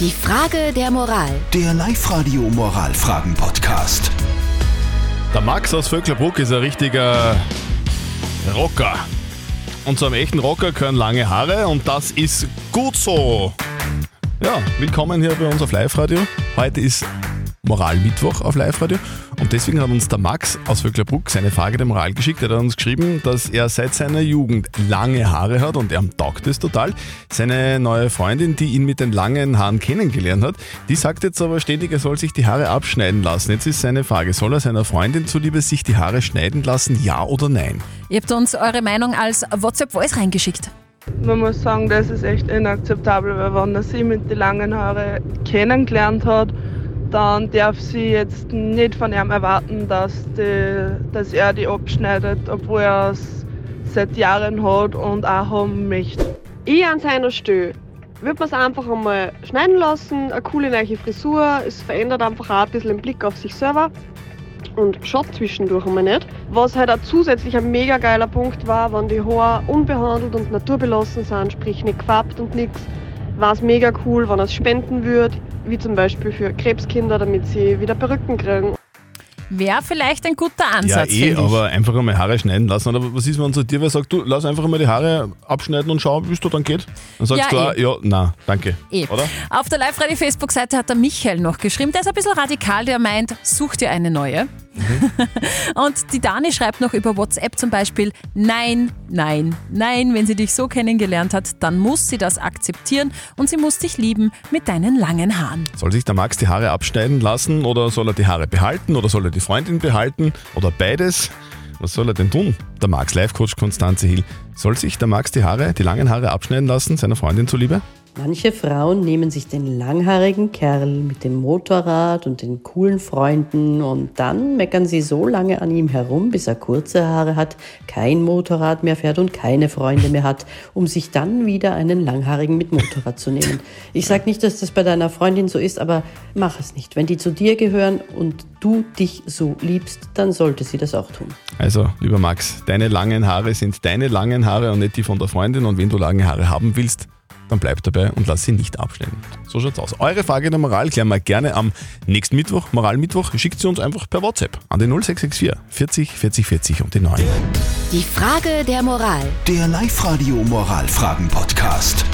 Die Frage der Moral. Der Live-Radio Moralfragen-Podcast. Der Max aus Vöcklerbruck ist ein richtiger Rocker. Und zu einem echten Rocker gehören lange Haare und das ist gut so. Ja, willkommen hier bei uns auf Live-Radio. Heute ist Moralmittwoch auf Live-Radio und deswegen hat uns der Max aus Vöcklerbruck seine Frage der Moral geschickt. Er hat uns geschrieben, dass er seit seiner Jugend lange Haare hat und er taugt es total. Seine neue Freundin, die ihn mit den langen Haaren kennengelernt hat, die sagt jetzt aber ständig, er soll sich die Haare abschneiden lassen. Jetzt ist seine Frage, soll er seiner Freundin zuliebe sich die Haare schneiden lassen, ja oder nein? Ihr habt uns eure Meinung als WhatsApp-Voice reingeschickt. Man muss sagen, das ist echt inakzeptabel, weil wenn er sie mit den langen Haaren kennengelernt hat, dann darf sie jetzt nicht von ihm erwarten, dass, die, dass er die abschneidet, obwohl er es seit Jahren hat und auch haben möchte. Ich an seiner Stelle würde man es einfach einmal schneiden lassen, eine coole neue Frisur, es verändert einfach auch ein bisschen den Blick auf sich selber und schaut zwischendurch einmal nicht. Was halt auch zusätzlich ein mega geiler Punkt war, wenn die Haare unbehandelt und naturbelassen sind, sprich nicht gefärbt und nichts, war es mega cool, wenn er es spenden würde, wie zum Beispiel für Krebskinder, damit sie wieder Perücken kriegen. Wäre vielleicht ein guter Ja, Ansatz, eh, finde ich. aber einfach einmal Haare schneiden lassen. Oder was ist, wenn zu dir wer sagt, du lass einfach mal die Haare abschneiden und schau, wie es dir dann geht? Dann sagst Ja, du, eh. ja, na, danke. Eh. Oder? Auf der Live-Radio-Facebook-Seite hat der Michael noch geschrieben, der ist ein bisschen radikal, der meint, such dir eine neue. Und die Dani schreibt noch über WhatsApp zum Beispiel, nein, nein, nein, wenn sie dich so kennengelernt hat, dann muss sie das akzeptieren und sie muss dich lieben mit deinen langen Haaren. Soll sich der Max die Haare abschneiden lassen oder soll er die Haare behalten oder soll er die Freundin behalten oder beides? Was soll er denn tun? Der Max Life-Coach Konstanze Hill. Soll sich der Max die Haare, die langen Haare abschneiden lassen, seiner Freundin zuliebe? Manche Frauen nehmen sich den langhaarigen Kerl mit dem Motorrad und den coolen Freunden und dann meckern sie so lange an ihm herum, bis er kurze Haare hat, kein Motorrad mehr fährt und keine Freunde mehr hat, um sich dann wieder einen langhaarigen mit Motorrad zu nehmen. Ich sag nicht, dass das bei deiner Freundin so ist, aber mach es nicht. Wenn die zu dir gehören und du dich so liebst, dann sollte sie das auch tun. Also, lieber Max, deine langen Haare sind deine langen Haare und nicht die von der Freundin. Und wenn du lange Haare haben willst, dann bleib dabei und lass sie nicht abschneiden. So schaut's aus. Eure Frage der Moral klären wir gerne am nächsten Mittwoch, Moralmittwoch. Schickt sie uns einfach per WhatsApp an die 0664 40 40 40 und die 9. Die Frage der Moral. Der Live-Radio Moralfragen-Podcast.